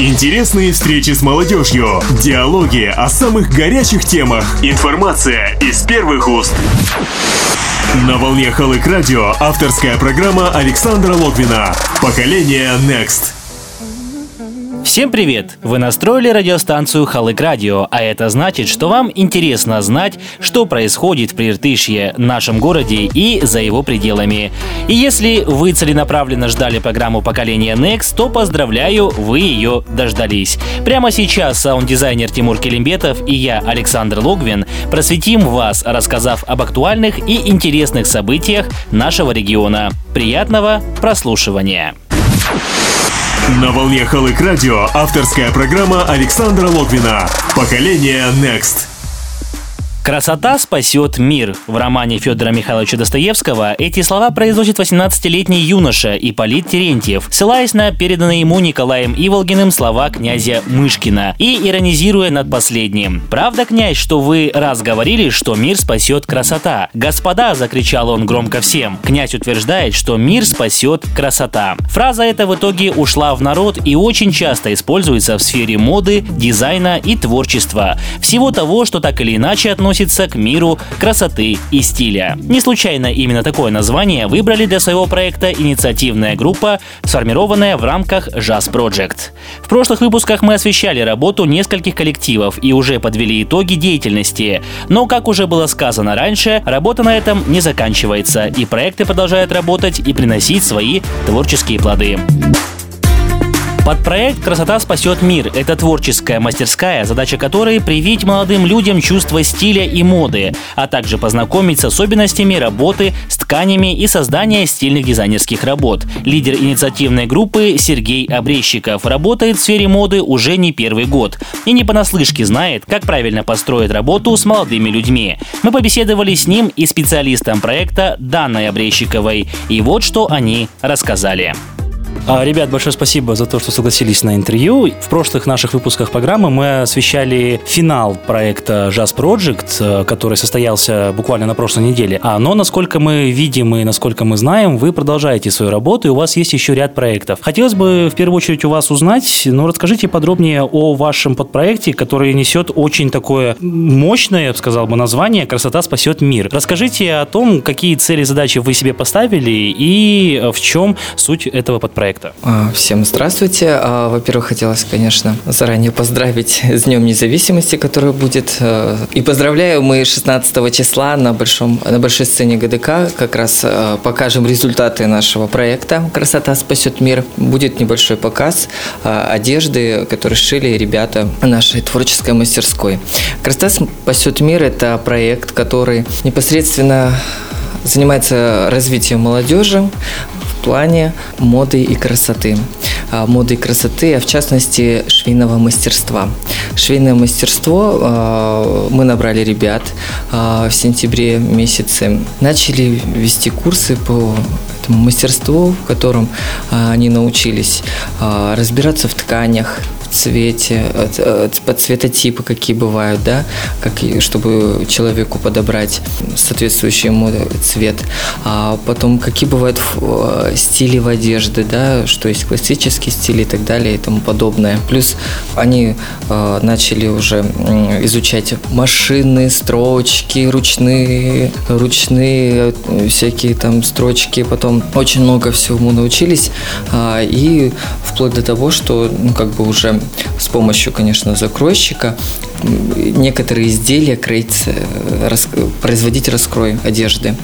Интересные встречи с молодежью, диалоги о самых горячих темах, информация из первых уст. На волне Халык Радио авторская программа Александра Логвина «Поколение Next». Всем привет! Вы настроили радиостанцию Халык Радио, а это значит, что вам интересно знать, что происходит в Приртышье, нашем городе и за его пределами. И если вы целенаправленно ждали программу поколения Next, то поздравляю, вы ее дождались. Прямо сейчас саунд-дизайнер Тимур Келимбетов и я, Александр Логвин, просветим вас, рассказав об актуальных и интересных событиях нашего региона. Приятного прослушивания! На волне Халык Радио авторская программа Александра Логвина «Поколение Next». «Красота спасет мир». В романе Федора Михайловича Достоевского эти слова произносит 18-летний юноша Ипполит Терентьев, ссылаясь на переданные ему Николаем Иволгиным слова князя Мышкина и иронизируя над последним. «Правда, князь, что вы раз говорили, что мир спасет красота?» «Господа!» – закричал он громко всем. Князь утверждает, что мир спасет красота. Фраза эта в итоге ушла в народ и очень часто используется в сфере моды, дизайна и творчества. Всего того, что так или иначе относится относится к миру красоты и стиля. Не случайно именно такое название выбрали для своего проекта инициативная группа, сформированная в рамках Jazz Project. В прошлых выпусках мы освещали работу нескольких коллективов и уже подвели итоги деятельности. Но, как уже было сказано раньше, работа на этом не заканчивается, и проекты продолжают работать и приносить свои творческие плоды. Под проект «Красота спасет мир» — это творческая мастерская, задача которой — привить молодым людям чувство стиля и моды, а также познакомить с особенностями работы с тканями и создания стильных дизайнерских работ. Лидер инициативной группы Сергей Обрещиков работает в сфере моды уже не первый год и не понаслышке знает, как правильно построить работу с молодыми людьми. Мы побеседовали с ним и специалистом проекта Данной Обрещиковой, и вот что они рассказали. А, ребят, большое спасибо за то, что согласились на интервью. В прошлых наших выпусках программы мы освещали финал проекта Jazz Project, э, который состоялся буквально на прошлой неделе. А, но, насколько мы видим и насколько мы знаем, вы продолжаете свою работу, и у вас есть еще ряд проектов. Хотелось бы в первую очередь у вас узнать, ну, расскажите подробнее о вашем подпроекте, который несет очень такое мощное, я бы сказал бы, название «Красота спасет мир». Расскажите о том, какие цели и задачи вы себе поставили и в чем суть этого подпроекта проекта. А, всем здравствуйте. А, во-первых, хотелось, конечно, заранее поздравить с Днем независимости, который будет. Э, и поздравляю, мы 16 числа на, большом, на большой сцене ГДК как раз покажем результаты нашего проекта «Красота спасет мир». Будет небольшой показ одежды, которые шили ребята нашей творческой мастерской. «Красота спасет мир» – это проект, который непосредственно занимается развитием молодежи, плане моды и красоты. А, моды и красоты, а в частности швейного мастерства. Швейное мастерство а, мы набрали ребят а, в сентябре месяце. Начали вести курсы по этому мастерству, в котором они научились разбираться в тканях, цвете, по цветотипы какие бывают, да, как, чтобы человеку подобрать соответствующий ему цвет. А потом, какие бывают э, стили в одежде, да, что есть классические стили и так далее и тому подобное. Плюс они э, начали уже изучать машины, строчки, ручные, ручные э, всякие там строчки, потом очень много всему научились, э, и вплоть до того, что ну, как бы уже с помощью, конечно, закройщика некоторые изделия кроить, э, рас, производить раскрой одежды.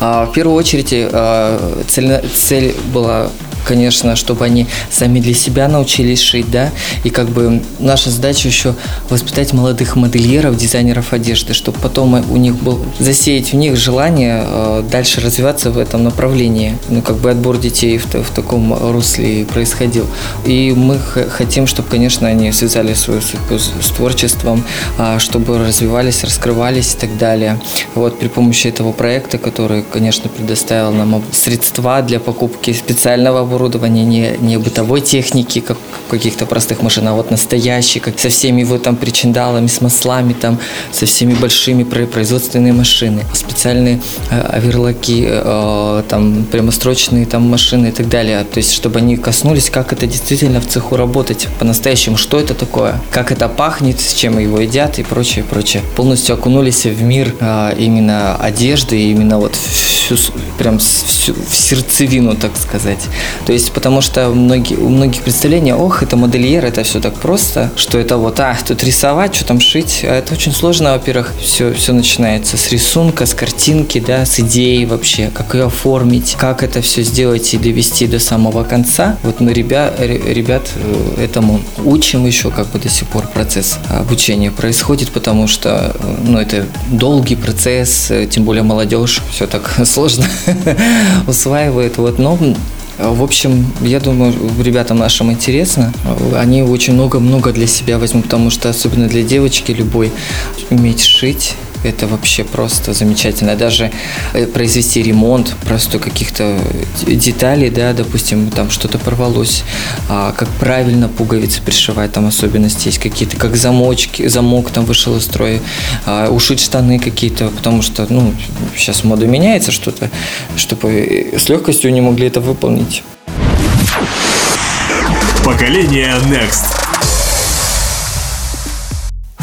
А в первую очередь э, цель, цель была конечно, чтобы они сами для себя научились шить, да, и как бы наша задача еще воспитать молодых модельеров, дизайнеров одежды, чтобы потом у них был, засеять в них желание э, дальше развиваться в этом направлении, ну, как бы отбор детей в, в таком русле происходил. И мы хотим, чтобы, конечно, они связали свою судьбу с творчеством, э, чтобы развивались, раскрывались и так далее. Вот при помощи этого проекта, который, конечно, предоставил нам средства для покупки специального оборудования, не, не бытовой техники, как каких-то простых машин, а вот настоящие, как со всеми вот там причиндалами, с маслами, там, со всеми большими производственные машины, специальные э, оверлоки, э, там, прямострочные там машины и так далее. То есть, чтобы они коснулись, как это действительно в цеху работать по-настоящему, что это такое, как это пахнет, с чем его едят и прочее, прочее. Полностью окунулись в мир э, именно одежды, именно вот всю, прям всю, в сердцевину, так сказать. То есть, потому что многие, у многих представления, ох, это модельер, это все так просто, что это вот, а, тут рисовать, что там шить. А это очень сложно, во-первых, все, все начинается с рисунка, с картинки, да, с идеи вообще, как ее оформить, как это все сделать и довести до самого конца. Вот мы ребят, ребят э, этому учим еще, как бы до сих пор процесс обучения происходит, потому что, э, ну, это долгий процесс, э, тем более молодежь, все так сложно усваивает. Вот, но в общем, я думаю, ребятам нашим интересно. Они очень много-много для себя возьмут, потому что особенно для девочки любой уметь шить, это вообще просто замечательно. Даже э, произвести ремонт просто каких-то деталей, да, допустим, там что-то порвалось, а как правильно пуговицы пришивать, там особенности есть какие-то, как замочки, замок там вышел из строя, а, ушить штаны какие-то, потому что, ну, сейчас мода меняется что-то, чтобы с легкостью не могли это выполнить. Поколение Next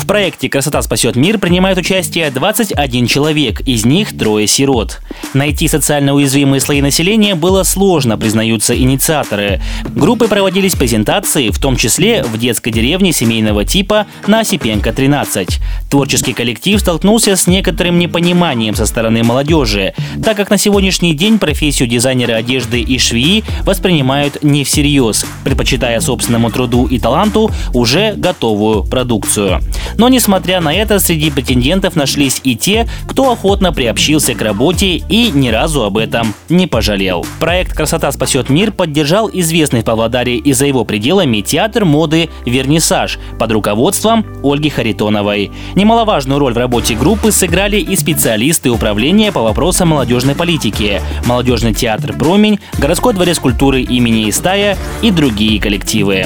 проекте «Красота спасет мир» принимает участие 21 человек, из них трое сирот. Найти социально уязвимые слои населения было сложно, признаются инициаторы. Группы проводились презентации, в том числе в детской деревне семейного типа на Осипенко 13. Творческий коллектив столкнулся с некоторым непониманием со стороны молодежи, так как на сегодняшний день профессию дизайнера одежды и швеи воспринимают не всерьез, предпочитая собственному труду и таланту уже готовую продукцию. Но несмотря на это, среди претендентов нашлись и те, кто охотно приобщился к работе и ни разу об этом не пожалел. Проект «Красота спасет мир» поддержал известный в Павлодаре и за его пределами театр моды «Вернисаж» под руководством Ольги Харитоновой. Немаловажную роль в работе группы сыграли и специалисты управления по вопросам молодежной политики, молодежный театр «Промень», городской дворец культуры имени Истая и другие коллективы.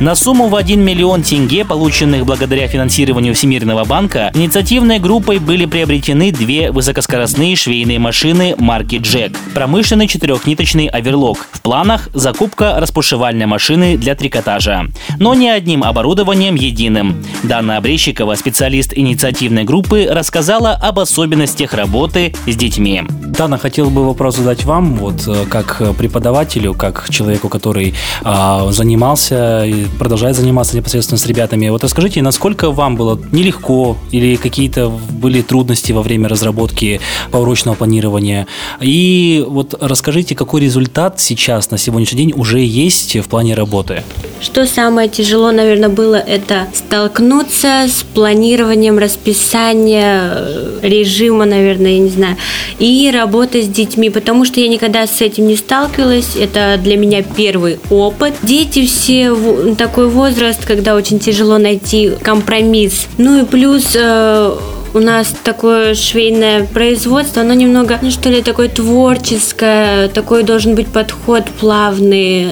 На сумму в 1 миллион тенге, полученных благодаря финансированию Всемирного банка, инициативной группой были приобретены две высокоскоростные швейные машины марки Джек, промышленный четырехниточный оверлок. В планах закупка распушевальной машины для трикотажа. Но не одним оборудованием единым. Дана Обрещикова, специалист инициативной группы, рассказала об особенностях работы с детьми. Дана, хотел бы вопрос задать вам, вот э, как преподавателю, как человеку, который э, занимался продолжает заниматься непосредственно с ребятами. Вот расскажите, насколько вам было нелегко или какие-то были трудности во время разработки поурочного планирования? И вот расскажите, какой результат сейчас на сегодняшний день уже есть в плане работы? Что самое тяжело, наверное, было, это столкнуться с планированием расписания режима, наверное, я не знаю, и работа с детьми, потому что я никогда с этим не сталкивалась. Это для меня первый опыт. Дети все такой возраст, когда очень тяжело найти компромисс. Ну и плюс э, у нас такое швейное производство, оно немного, ну что ли, такое творческое, такой должен быть подход плавный,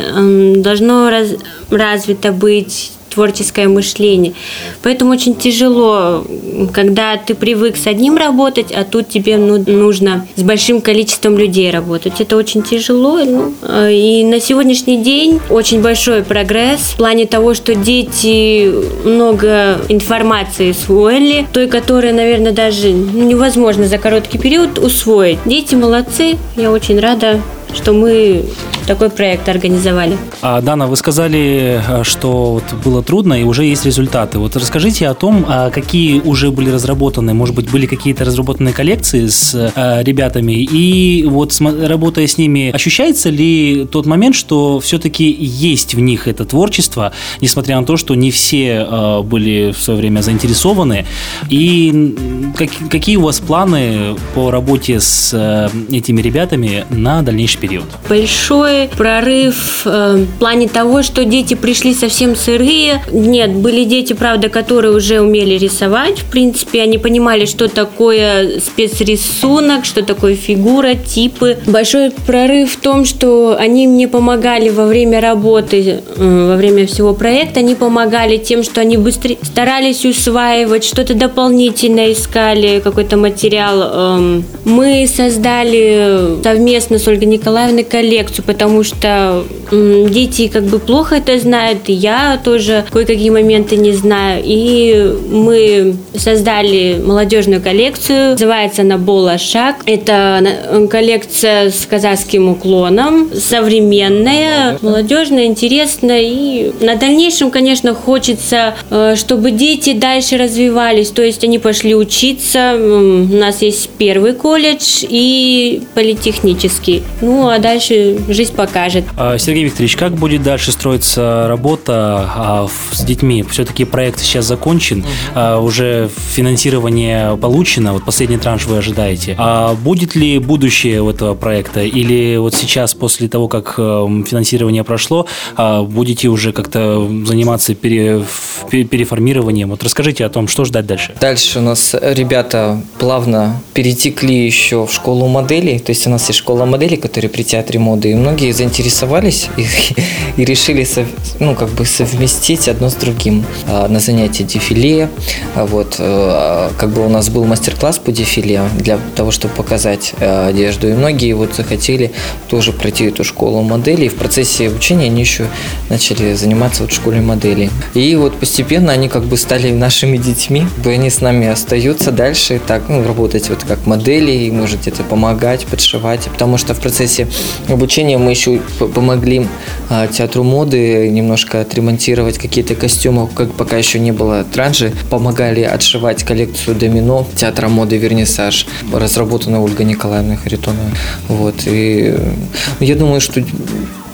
должно раз, развито быть творческое мышление. Поэтому очень тяжело, когда ты привык с одним работать, а тут тебе ну, нужно с большим количеством людей работать. Это очень тяжело. Ну, э, и на сегодняшний день очень большой прогресс в плане того, что дети много информации усвоили, той, которая, наверное, даже невозможно за короткий период усвоить. Дети молодцы, я очень рада, что мы такой проект организовали. А, Дана, вы сказали, э, что вот было трудно и уже есть результаты. Вот расскажите о том, а какие уже были разработаны, может быть, были какие-то разработанные коллекции с а, ребятами, и вот работая с ними, ощущается ли тот момент, что все-таки есть в них это творчество, несмотря на то, что не все а, были в свое время заинтересованы, и как, какие у вас планы по работе с этими ребятами на дальнейший период? Большое прорыв э, в плане того, что дети пришли совсем сырые. Нет, были дети, правда, которые уже умели рисовать. В принципе, они понимали, что такое спецрисунок, что такое фигура, типы. Большой прорыв в том, что они мне помогали во время работы, э, во время всего проекта, они помогали тем, что они быстрее старались усваивать, что-то дополнительно искали, какой-то материал. Эм, мы создали совместно с Ольгой Николаевной коллекцию, потому что дети как бы плохо это знают, и я тоже кое-какие моменты не знаю. И мы создали молодежную коллекцию, называется она «Бола Шаг». Это э, коллекция с казахским уклоном, современная, молодежная, интересная. И на дальнейшем, конечно, хочется, э, чтобы дети дальше развивались, то есть они пошли учиться. У нас есть первый колледж и политехнический. Ну, а дальше жизнь покажет. А, Сергей Викторович, как будет дальше строиться работа а, с детьми? Все-таки проект сейчас закончен, а, уже финансирование получено, вот последний транш вы ожидаете. А будет ли будущее у этого проекта? Или вот сейчас, после того, как эм, финансирование прошло, будете уже как-то заниматься пере, переформированием? Вот расскажите о том, что ждать дальше. Дальше у нас ребята плавно перетекли еще в школу моделей. То есть у нас есть школа моделей, которые при театре моды. И многие заинтересовались и, и решили ну, как бы совместить одно с другим а, на занятии дефиле. А вот, а, как бы у нас был мастер-класс по дефиле для того, чтобы показать одежду. И многие вот захотели тоже пройти эту школу моделей. В процессе обучения они еще начали заниматься вот школе моделей. И вот постепенно они как бы стали нашими детьми. Они с нами остаются дальше так, ну, работать вот как модели, и может где-то помогать, подшивать. Потому что в процессе обучения мы еще помогли а, театру моды немножко отремонтировать какие-то костюмы, как пока еще не было транжи. Помогали отшивать коллекцию домино театра моды «Вернисаж», разработанную Ольгой Николаевной Харитоновой. Вот. И я думаю, что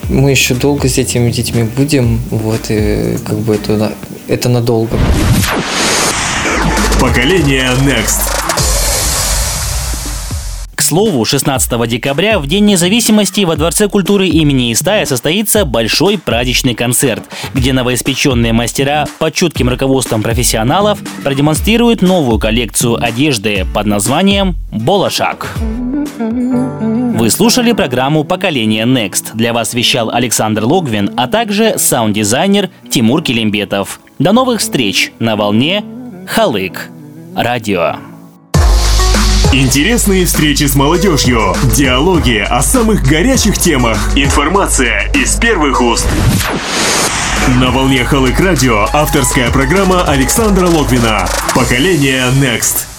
мы еще долго с этими детьми будем, вот, и как бы это, это надолго. Поколение Next слову, 16 декабря, в День независимости, во Дворце культуры имени Истая состоится большой праздничный концерт, где новоиспеченные мастера под чутким руководством профессионалов продемонстрируют новую коллекцию одежды под названием «Болошак». Вы слушали программу «Поколение Next». Для вас вещал Александр Логвин, а также саунд-дизайнер Тимур Килимбетов. До новых встреч на волне Халык. Радио. Интересные встречи с молодежью, диалоги о самых горячих темах, информация из первых уст. На волне Халык Радио авторская программа Александра Логвина «Поколение Next».